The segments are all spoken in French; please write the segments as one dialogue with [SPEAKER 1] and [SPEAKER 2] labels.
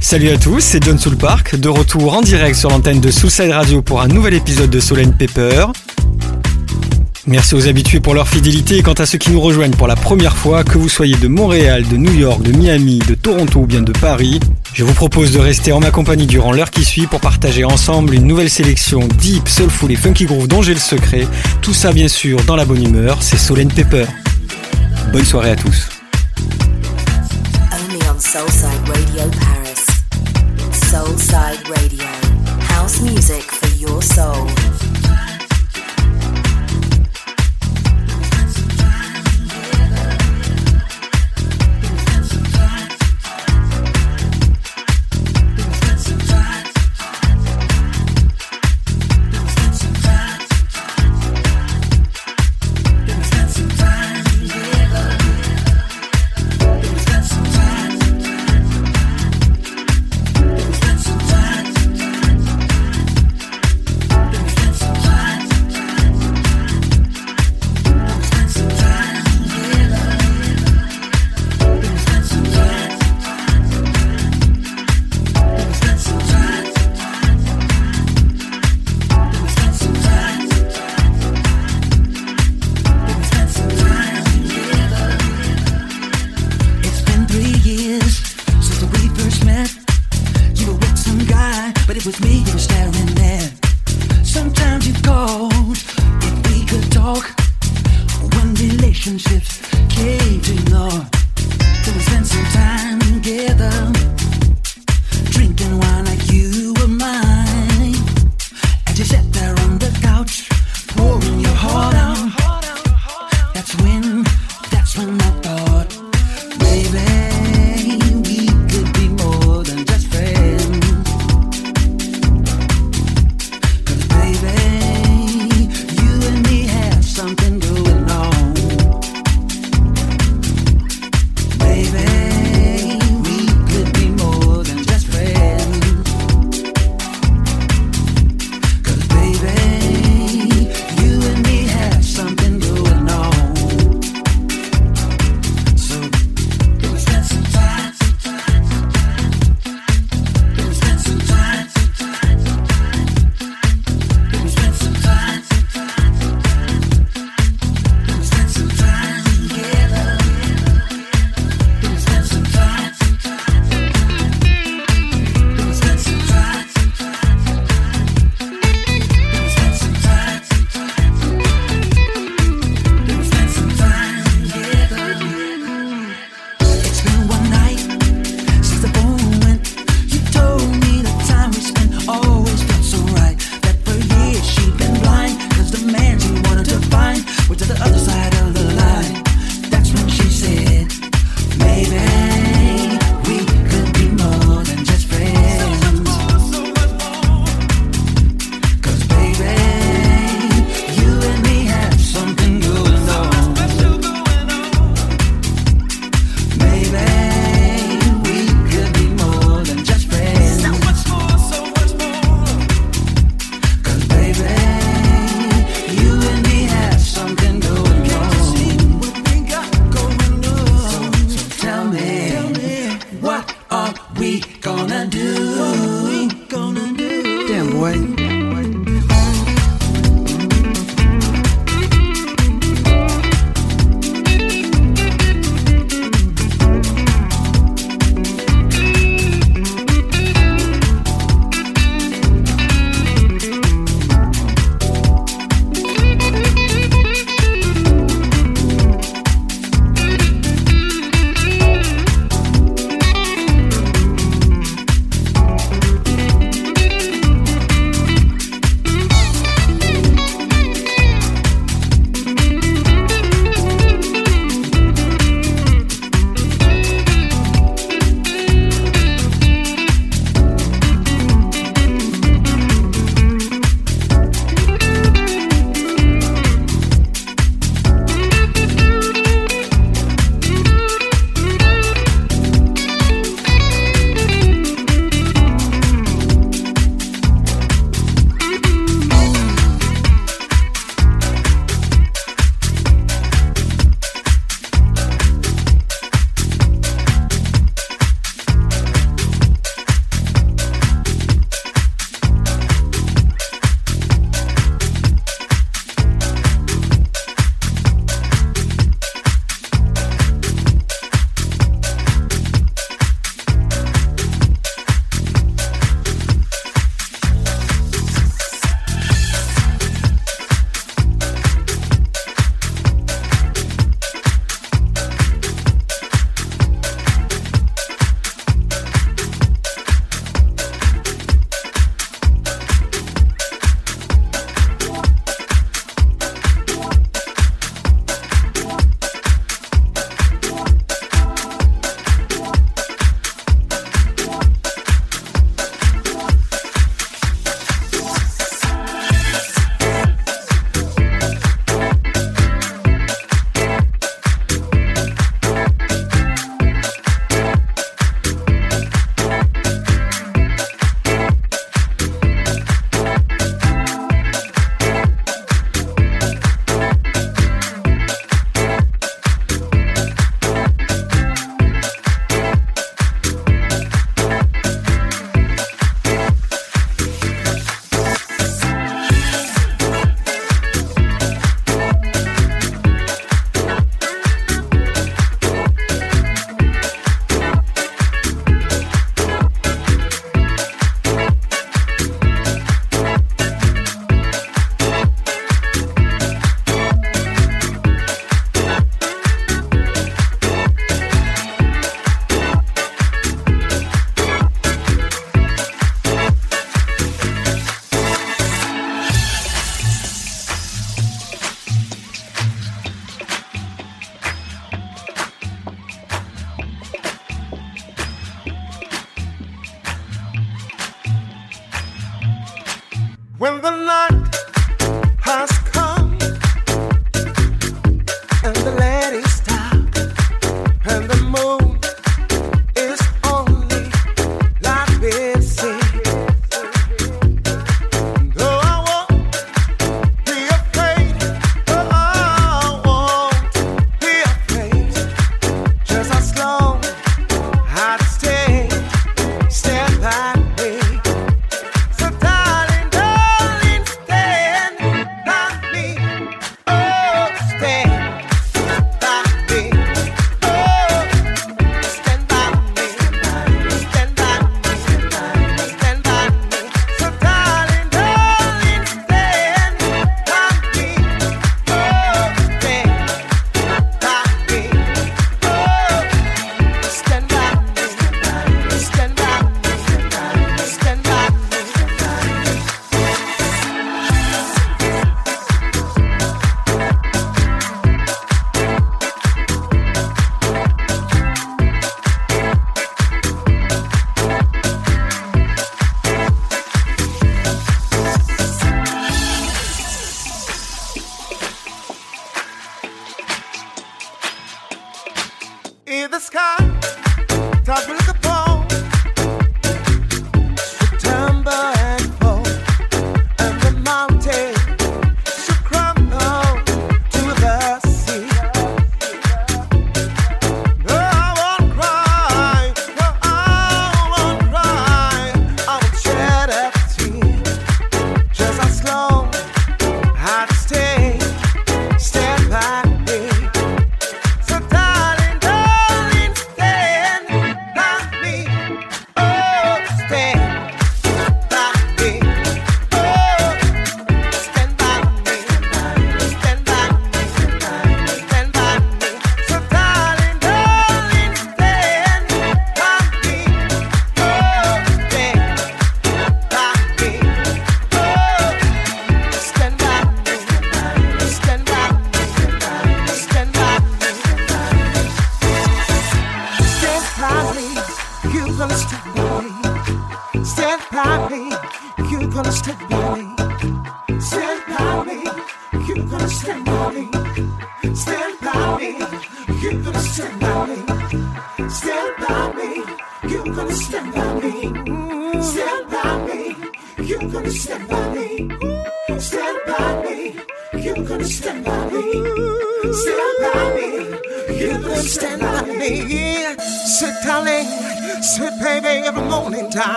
[SPEAKER 1] Salut à tous, c'est John Soul Park, de retour en direct sur l'antenne de Soulside Radio pour un nouvel épisode de Soul and Pepper. Merci aux habitués pour leur fidélité quant à ceux qui nous rejoignent pour la première fois, que vous soyez de Montréal, de New York, de Miami, de Toronto ou bien de Paris, je vous propose de rester en ma compagnie durant l'heure qui suit pour partager ensemble une nouvelle sélection deep, soulful et funky groove dont j'ai le secret. Tout ça bien sûr dans la bonne humeur, c'est Soul and Pepper. Bonne soirée à tous.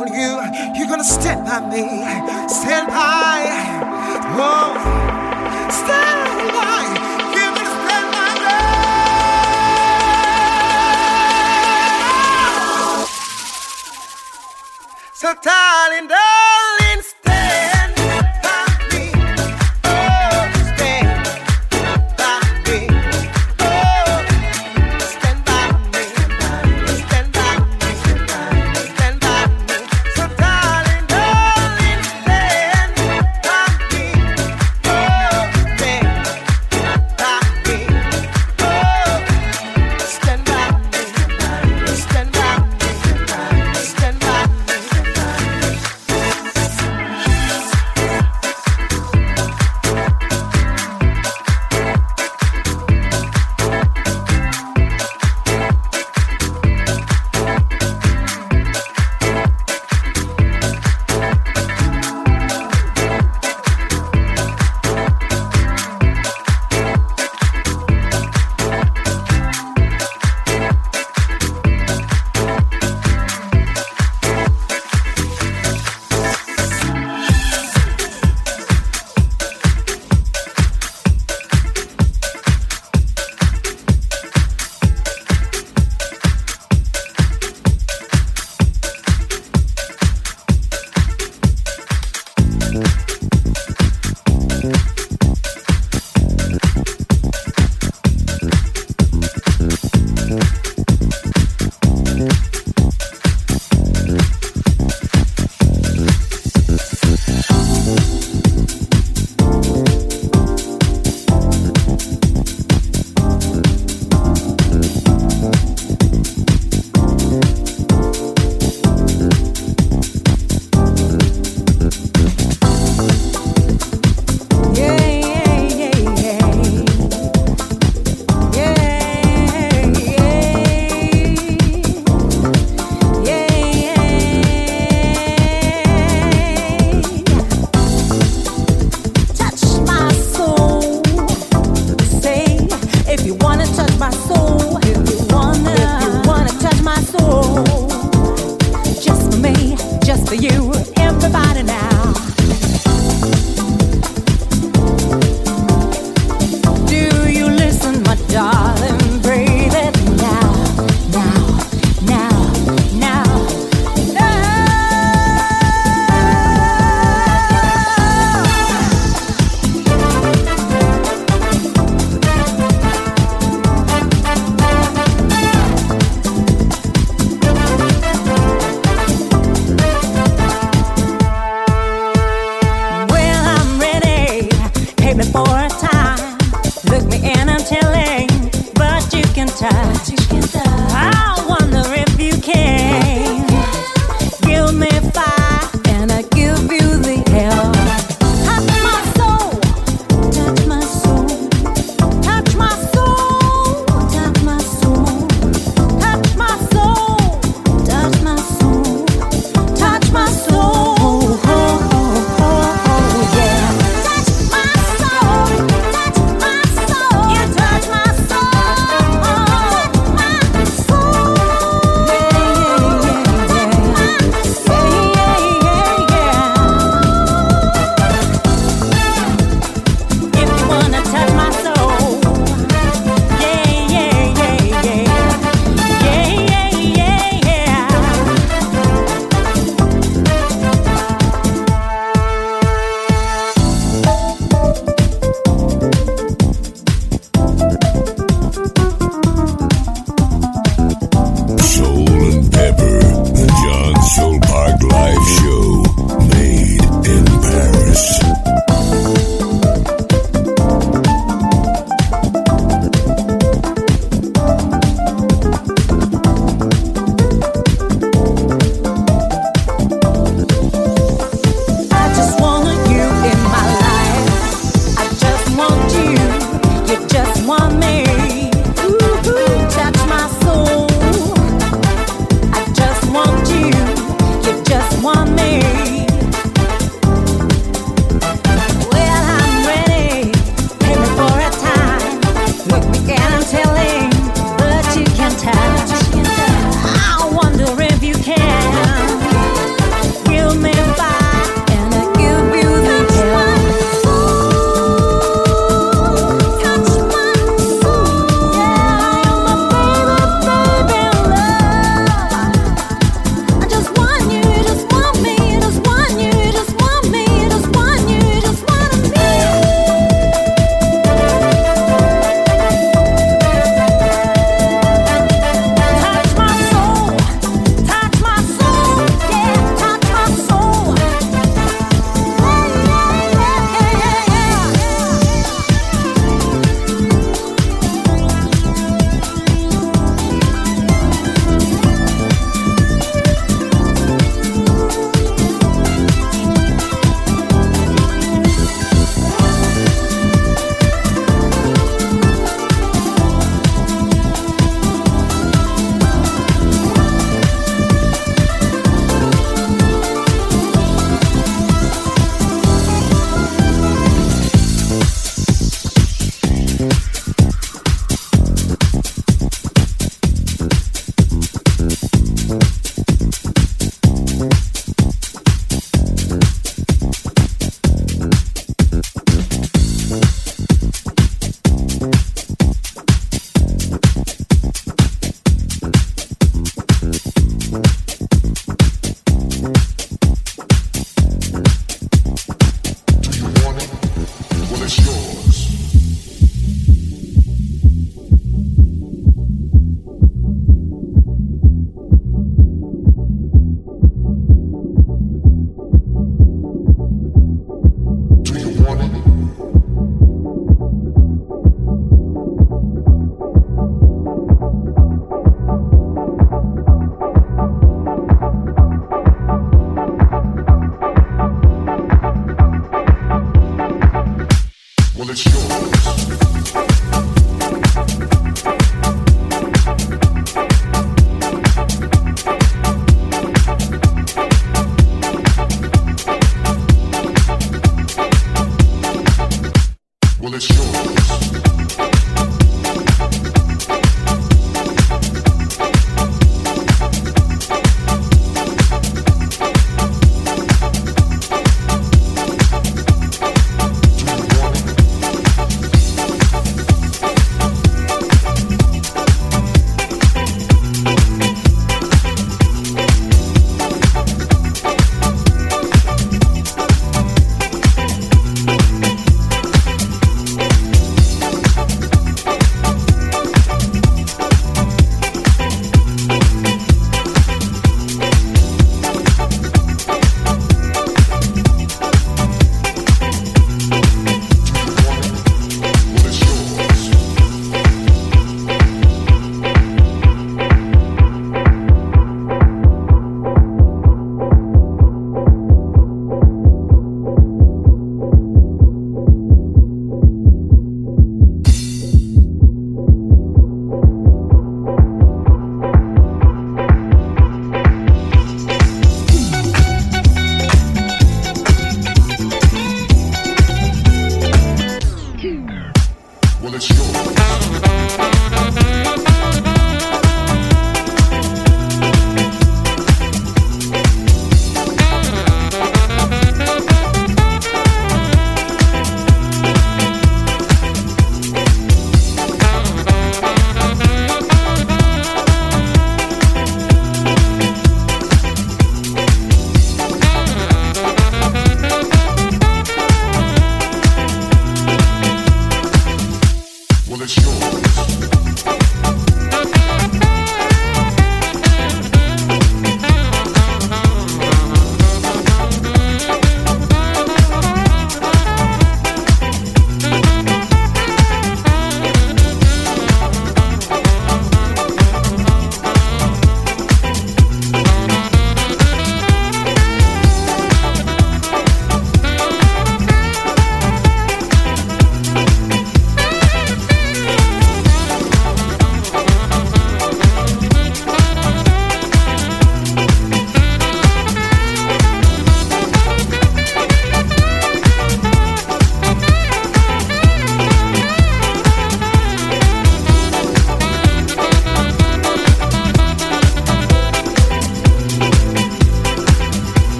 [SPEAKER 2] you. You're gonna stand by me, stand by.
[SPEAKER 3] Oh.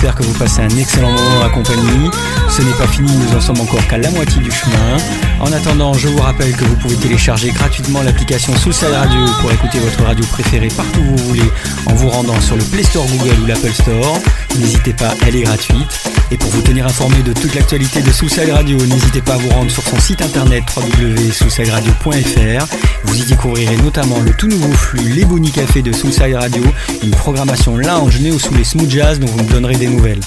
[SPEAKER 1] J'espère que vous passez un excellent moment la compagnie. Ce n'est pas fini, nous en sommes encore qu'à la moitié du chemin. En attendant, je vous rappelle que vous pouvez télécharger gratuitement l'application Soulside Radio pour écouter votre radio préférée partout où vous voulez en vous rendant sur le Play Store Google ou l'Apple Store. N'hésitez pas, elle est gratuite. Et pour vous tenir informé de toute l'actualité de Soulside Radio, n'hésitez pas à vous rendre sur son site internet www.soulsideradio.fr. Vous y découvrirez notamment le tout nouveau flux Les Bonnie Café de Soulside Radio, une programmation lounge néo sous les smooth jazz dont vous me donnerez des nouvelles.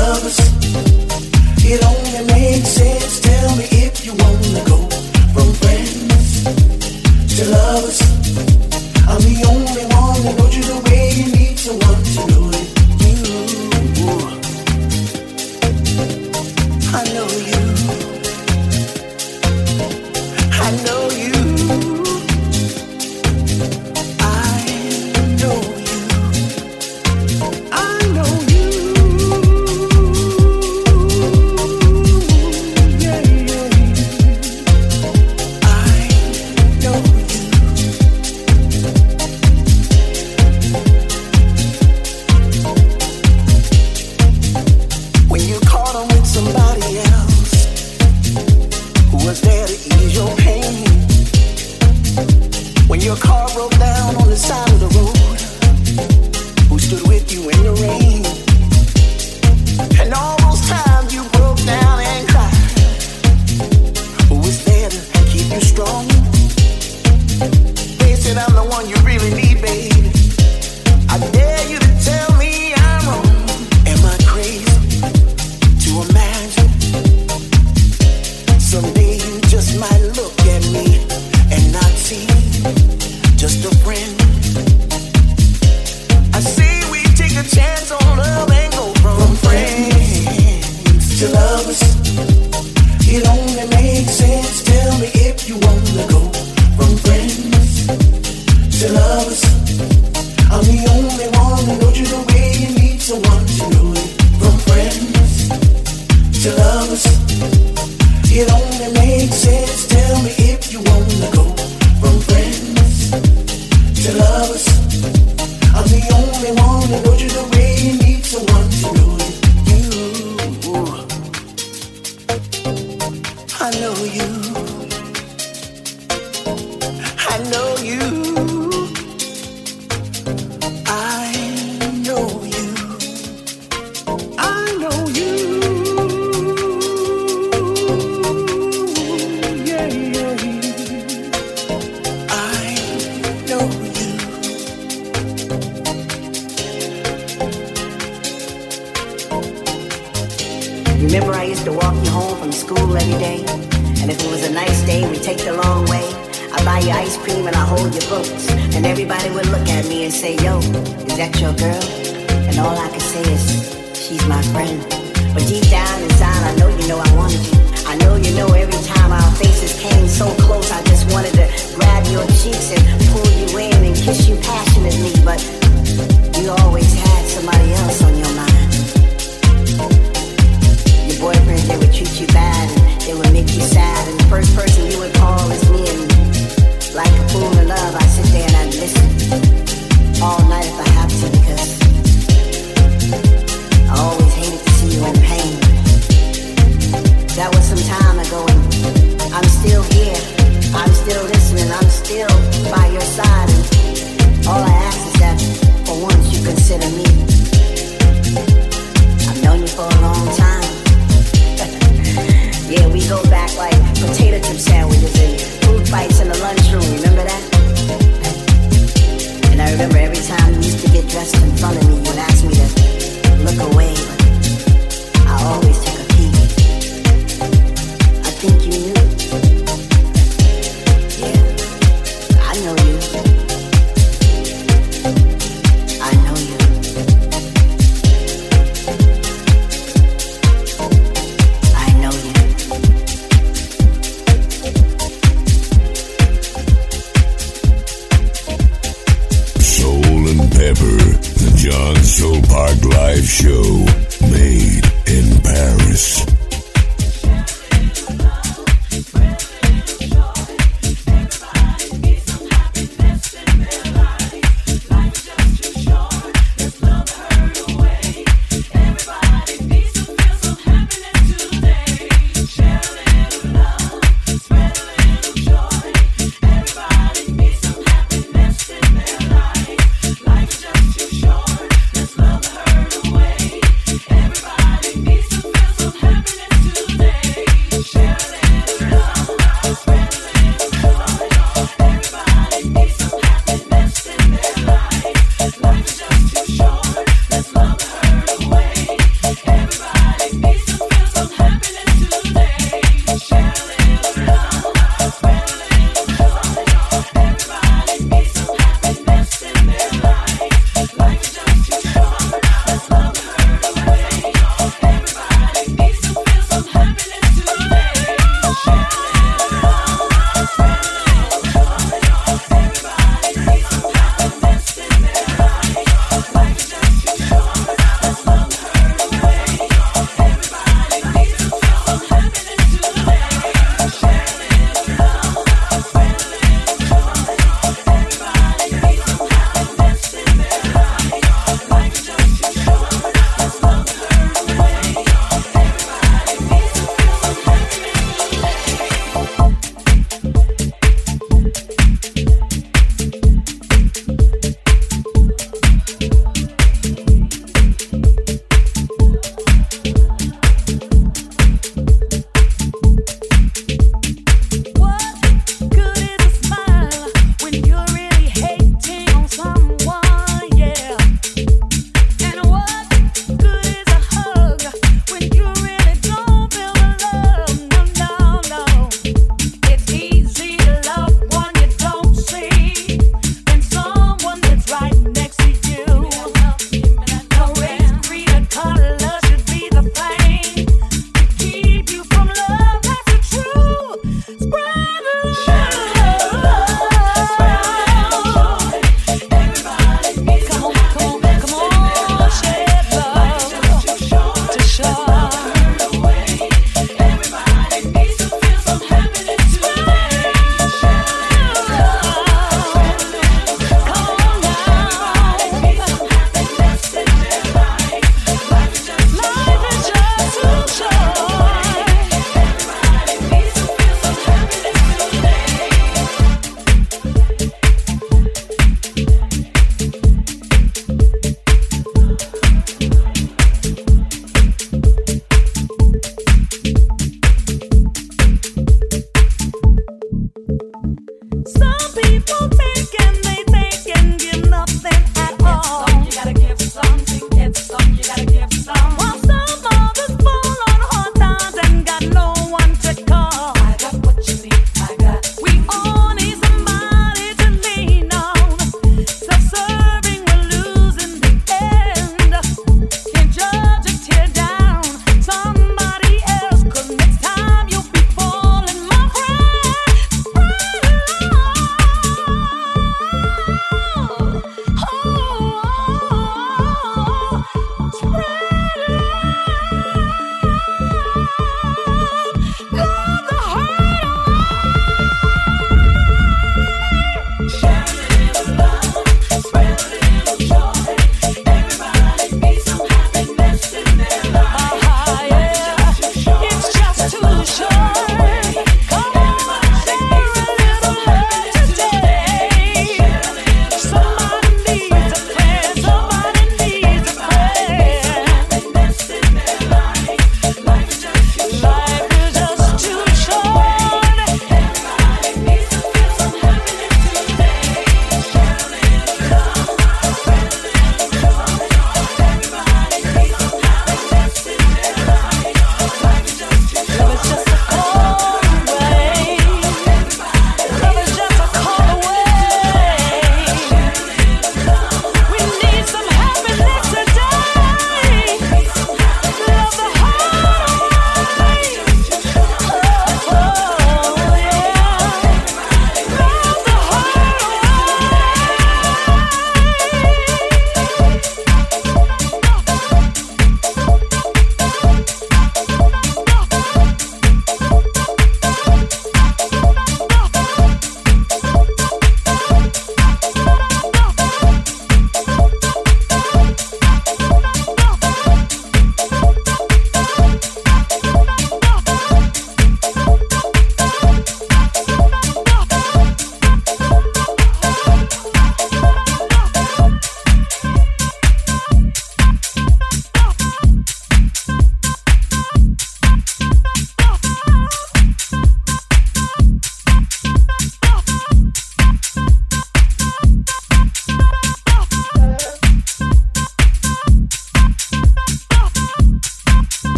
[SPEAKER 4] Lovers, it only makes sense.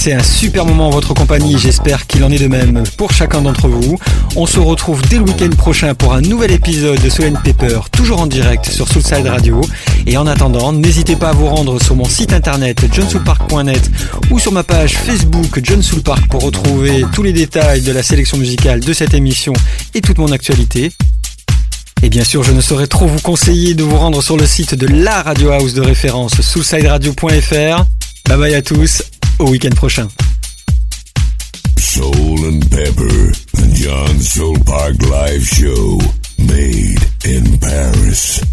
[SPEAKER 1] Passé un super moment en votre compagnie, j'espère qu'il en est de même pour chacun d'entre vous. On se retrouve dès le week-end prochain pour un nouvel épisode de Soul Paper, toujours en direct sur Soulside Radio. Et en attendant, n'hésitez pas à vous rendre sur mon site internet johnsoulpark.net ou sur ma page Facebook John pour retrouver tous les détails de la sélection musicale de cette émission et toute mon actualité. Et bien sûr, je ne saurais trop vous conseiller de vous rendre sur le site de la Radio House de référence, soulsideradio.fr. Bye bye à tous, au week-end prochain.
[SPEAKER 5] Soul and Pepper, the John Soul Park Live Show, made in Paris.